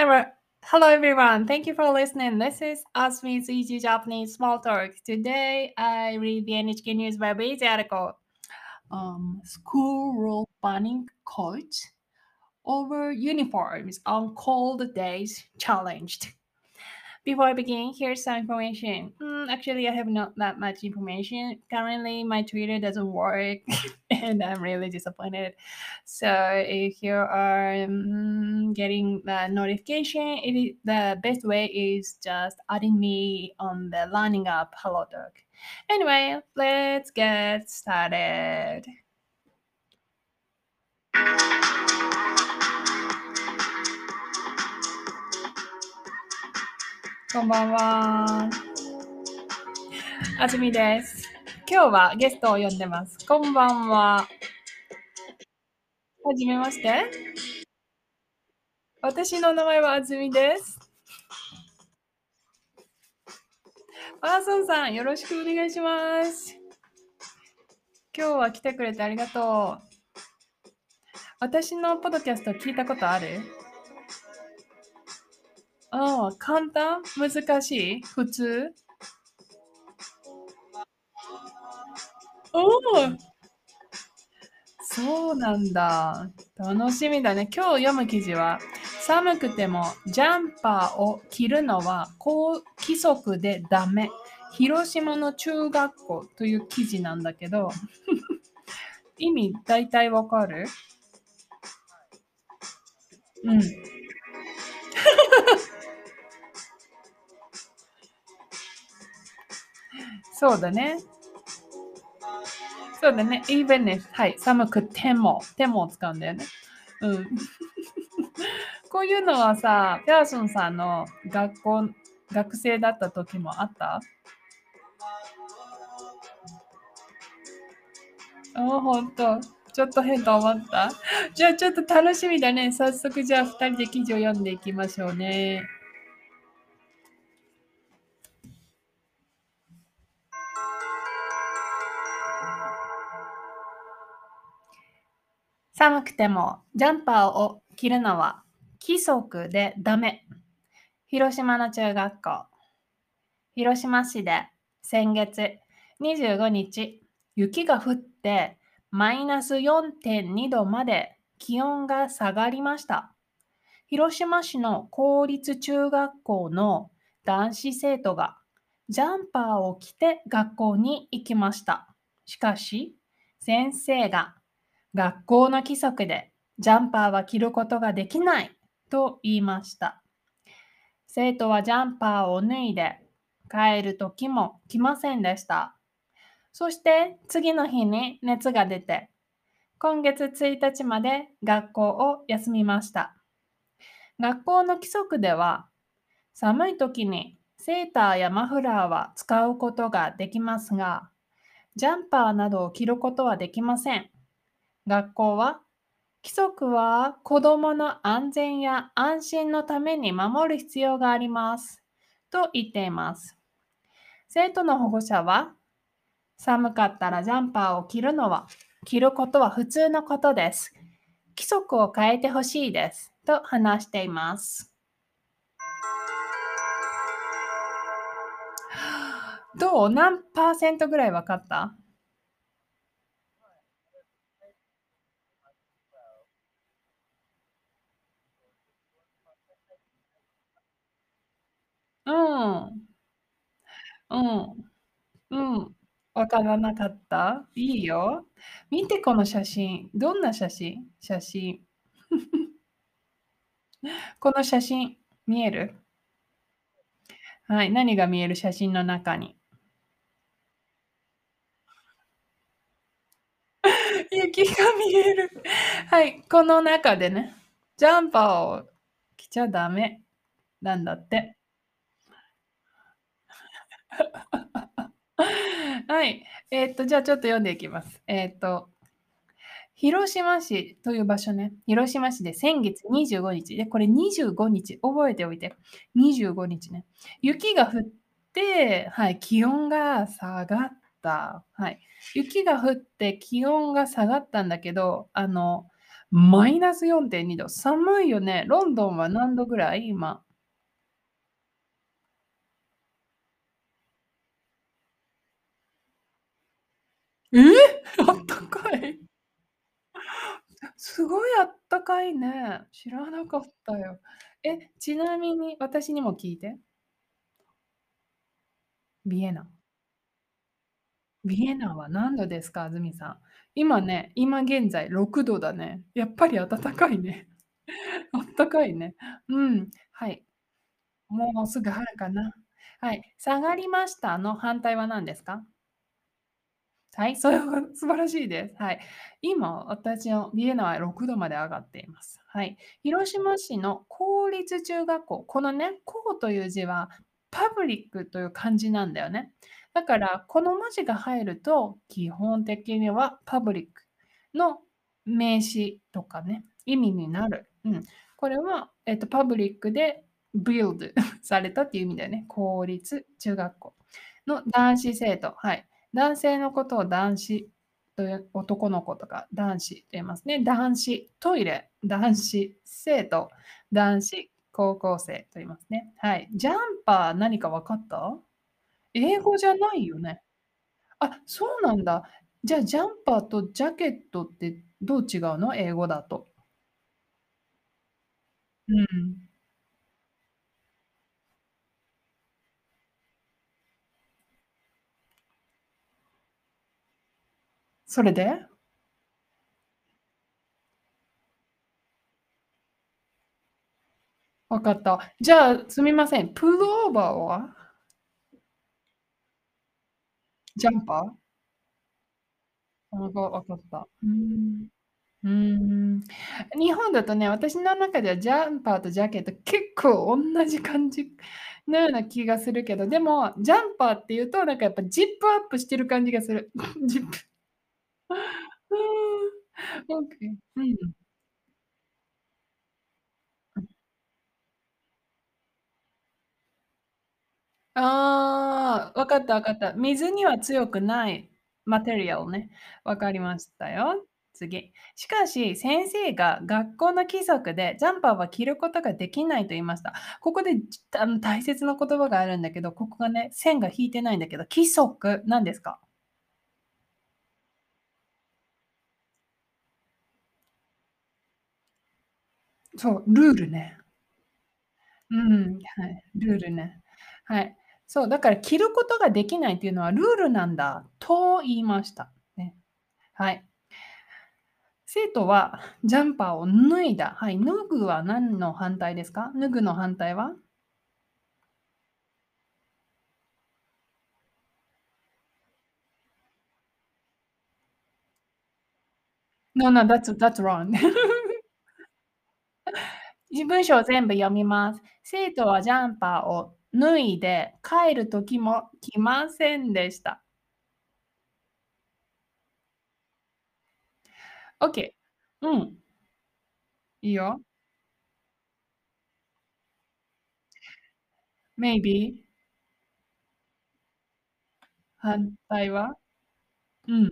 Hello, everyone. Thank you for listening. This is Asmi's Easy Japanese Small Talk. Today I read the NHK News Web Easy article. Um, school rule banning coats over uniforms on cold days challenged. Before I begin, here's some information. Mm, actually, I have not that much information. Currently, my Twitter doesn't work, and I'm really disappointed. So, if you are mm, getting the notification, it is, the best way is just adding me on the Learning Up Hello Talk. Anyway, let's get started. こんばんは。あずみです。今日はゲストを呼んでます。こんばんは。はじめまして。私の名前はあずみです。パーソンさん、よろしくお願いします。今日は来てくれてありがとう。私のポッドキャスト聞いたことある？ああ、簡単？難しい？普通？おおそうなんだ。楽しみだね。今日読む記事は、寒くてもジャンパーを着るのはこう規則でダメ。広島の中学校という記事なんだけど、意味大体わかる？うん。そうだね。そうだね。even if はい。寒くても、てもを使うんだよね。うん。こういうのはさ、ペアソンさんの学校、学生だった時もあった？あ、ほんと。ちょっと変と思った？じゃあちょっと楽しみだね。早速じゃあ2人で記事を読んでいきましょうね。くてもジャンパーを着るのは規則でダメ。広島の中学校。広島市で先月25日、雪が降ってマイナス4.2度まで気温が下がりました。広島市の公立中学校の男子生徒がジャンパーを着て学校に行きました。しかし、先生が学校の規則でジャンパーは着ることができないと言いました。生徒はジャンパーを脱いで帰る時も来ませんでした。そして次の日に熱が出て、今月1日まで学校を休みました。学校の規則では、寒い時にセーターやマフラーは使うことができますが、ジャンパーなどを着ることはできません。学校は規則は子どもの安全や安心のために守る必要があります。と言っています。生徒の保護者は寒かったらジャンパーを着るのは着ることは普通のことです。規則を変えてほしいです。と話しています。どう？何パーセントぐらい分かった？うん。うん。うん。わからなかった？いいよ。見てこの写真。どんな写真？写真。この写真、見える？はい。何が見える写真の中に？雪が見える。はい。この中でね、ジャンパーを着ちゃダメなんだって。はい。えーっと、じゃあちょっと読んでいきます。えーっと、広島市という場所ね、広島市で先月25日、で、これ25日、覚えておいて、25日ね、雪が降って、はい、気温が下がった。はい。雪が降って気温が下がったんだけど、あの、マイナス4.2度。寒いよね。ロンドンは何度ぐらい？今。え！あったかい。すごいあったかいね。知らなかったよ。え、ちなみに私にも聞いて。ビエナ。ビエナは何度ですか？あずみさん。今ね、今現在6度だね。やっぱり暖かいね。あったかいね。うん、はい。もうすぐ春かな。はい。下がりましたの反対は何ですか？はい、それは 素晴らしいです。はい。今、私のビエナは6度まで上がっています。はい。広島市の公立中学校、このね、公という字はパブリックという漢字なんだよね。だから、この文字が入ると、基本的にはパブリックの名詞とかね、意味になる。うん。これは、えっと、パブリックで build されたっていう意味だよね。公立中学校の男子生徒。はい。男性のことを男子という男の子とか男子と言いますね。男子トイレ、男子生徒、男子高校生と言いますね。はい。ジャンパー何か分かった？英語じゃないよね。あ、そうなんだ。じゃあ、ジャンパーとジャケットってどう違うの？英語だと。うん。それで？わかった。じゃあ、すみません、プルオーバーは？ジャンパー？わかった。うん。うん。日本だとね、私の中ではジャンパーとジャケット結構おんなじ感じのような気がするけど、でも、ジャンパーっていうと、なんかやっぱジップアップしてる感じがする。ジップ。うーん。オッケー。うん。うん。ああ、わかったわかった。水には強くないマテリアルね。わかりましたよ。次。しかし、先生が学校の規則でジャンパーは着ることができないと言いました。ここで、じあの、大切な言葉があるんだけど、ここがね、線が引いてないんだけど、規則、何ですか？そう、ルールね。うん、はい、ルールね。はい。そう、だから着ることができないっていうのはルールなんだと言いました。ね。はい。生徒はジャンパーを脱いだ。はい、脱ぐは何の反対ですか？脱ぐの反対は？No, no, that's that's wrong. 文章を全部読みます。生徒はジャンパーを脱いで帰る時も来ませんでした。オッケー。うん。いいよ。Maybe 反対は？うん。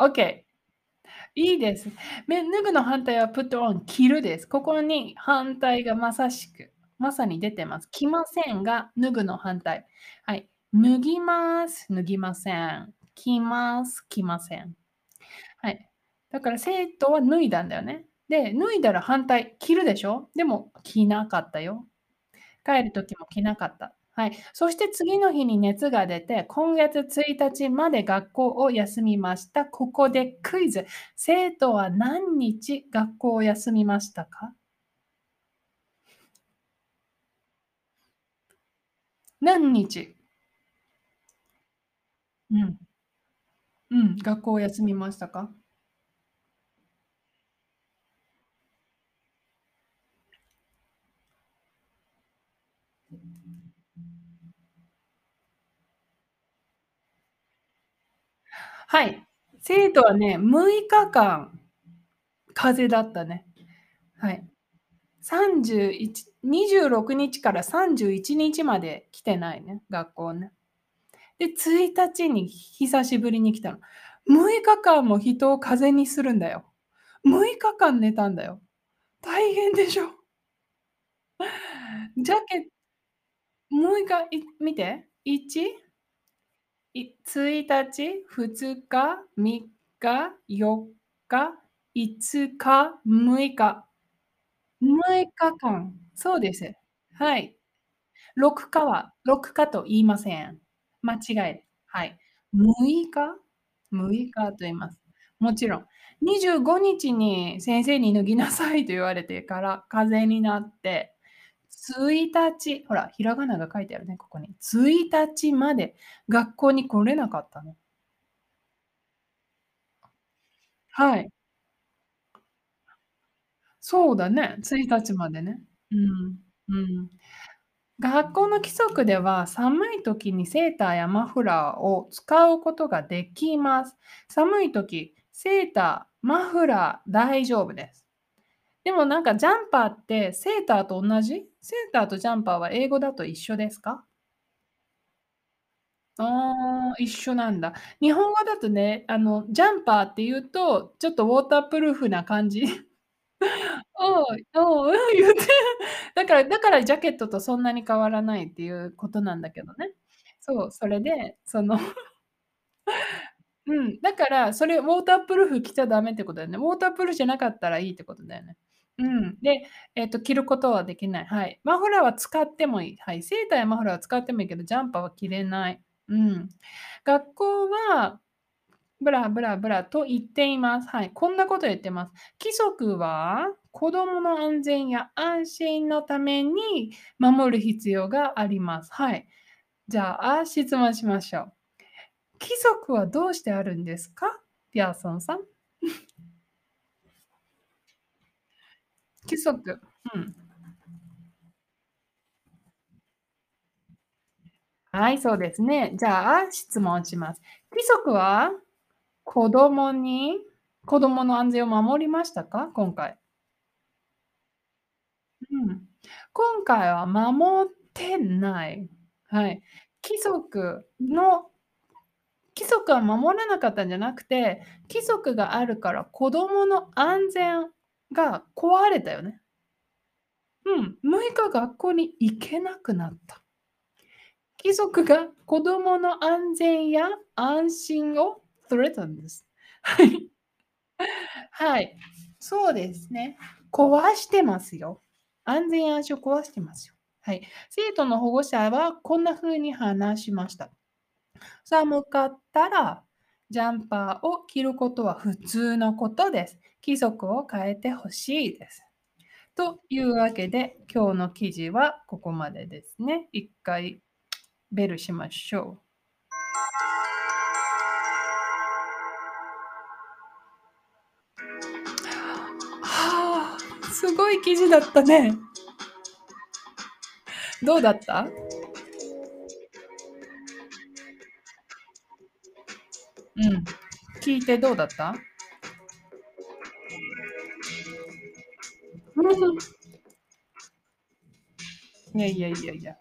オッケー。いいです。め脱ぐの反対は put on 着るです。ここに反対がまさしく、まさに出てます。着ませんが脱ぐの反対。はい。脱ぎます、脱ぎません。着ます、着ません。はい。だから生徒は脱いだんだよね。で、脱いだら反対、着るでしょ？でも着なかったよ。帰る時も着なかった。はい。そして次の日に熱が出て、今月1日まで学校を休みました。ここでクイズ。生徒は何日学校を休みましたか？何日？うん。うん、学校を休みましたか？はい。生徒はね、6日間風邪だったね。はい。31、26日から31日まで来てないね、学校ね。で、1日に久しぶりに来たの。6日間も人を風邪にするんだよ。6日間寝たんだよ。大変でしょ。ジャケ6日、い見て、1 1日、2日、3日、4日、5日、6日。6日間。そうです。はい。6日は6日と言いません。間違い。はい。6日6日と言います。もちろん。25日に先生に脱ぎなさいと言われてから風邪になって、1日、ほら、ひらがなが書いてあるね、ここに。1日まで学校に来れなかったの。はい。そうだね、1日までね。うん、うん。学校の規則では、寒い時にセーターやマフラーを使うことができます。寒い時、セーター、マフラー大丈夫です。でもなんかジャンパーってセーターと同じ？セーターとジャンパーは英語だと一緒ですか？ああ、一緒なんだ。日本語だとね、あの、ジャンパーって言うと、ちょっとウォータープルーフな感じ。おう、おう、うん、言って。だからだからジャケットとそんなに変わらないっていうことなんだけどね。そう、それで、そのうん、だからそれウォータープルーフ着ちゃダメってことだよね。ウォータープルーフじゃなかったらいいってことだよね。うん。で、えっと、着ることはできない。はい。マフラーは使ってもいい。はい。セーターやマフラーは使ってもいいけど、ジャンパーは着れない。うん。学校はブラブラブラと言っています。はい。こんなこと言ってます。規則は子供の安全や安心のために守る必要があります。はい。じゃあ、質問しましょう。規則はどうしてあるんですか？ピアソンさん。規則。うん。はい、そうですね。じゃあ、質問します。規則は子供に子供の安全を守りましたか？今回。うん。今回は守ってない。はい。規則の規則は守らなかったんじゃなくて、規則があるから子供の安全が壊れたよね。うん、6日学校に行けなくなった。規則が子供の安全や安心を threaten です。はい。はい。そうですね。壊してますよ。安全安心を壊してますよ。はい。生徒の保護者はこんな風に話しました。寒かったらジャンパーを着ることは普通のことです。規則を変えてほしいです。というわけで、今日の記事はここまでですね。一回ベルしましょう。はあ、すごい記事だったね。どうだった？うん。聞いてどうだった？いやいやいやいや。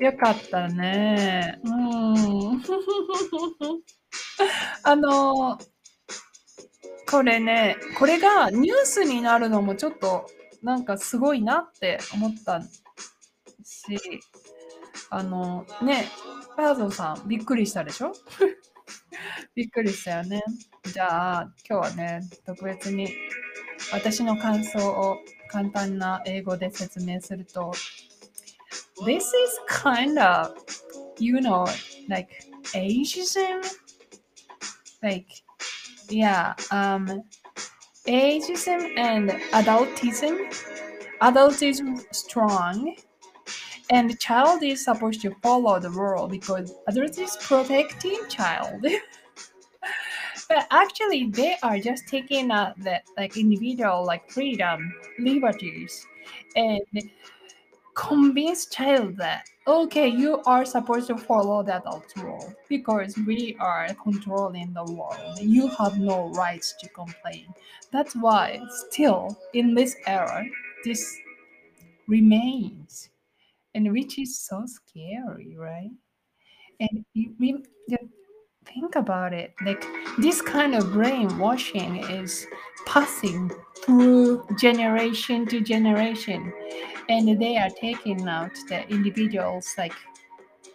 よかったね。うん。あの、これね、これがニュースになるのもちょっとなんかすごいなって思ったし、あのね、パーソンさんびっくりしたでしょびっくりしたよね。じゃあ今日はね、特別に私の感想を簡単な英語で説明すると、This is kind of, you know, like ageism. Like, yeah, um, ageism and adultism. Adultism strong, and the child is supposed to follow the rule because adult is protecting child. but actually, they are just taking uh, the like individual like freedom, liberties, and convince child that okay you are supposed to follow the adult rule because we are controlling the world. You have no rights to complain. That's why still in this era this remains and which is so scary right and we, think about it. Like this kind of brainwashing is passing through generation to generation, and they are taking out the individuals like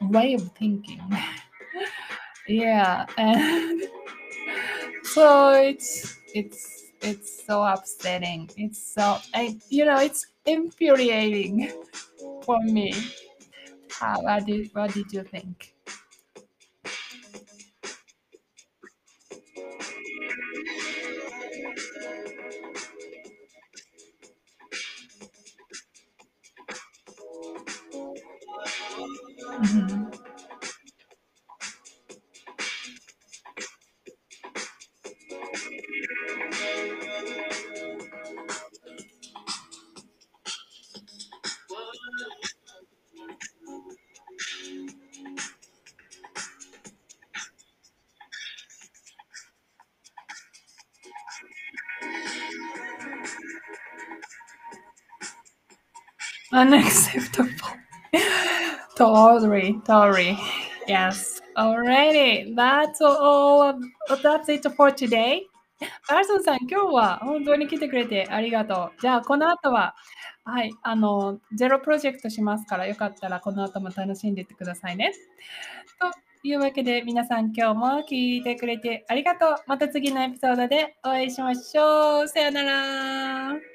way of thinking. yeah, and so it's it's it's so upsetting. It's so I you know it's infuriating for me. How, what did what did you think? Unacceptable. totally, totally. Yes. Alrighty. That's all. That's it for today. アルソンさん、今日は本当に来てくれてありがとう。じゃあ、この後は、はい、あの、ゼロプロジェクトしますから、よかったらこの後も楽しんでってくださいね。というわけで、皆さん今日も聞いてくれてありがとう。また次のエピソードでお会いしましょう。さよなら。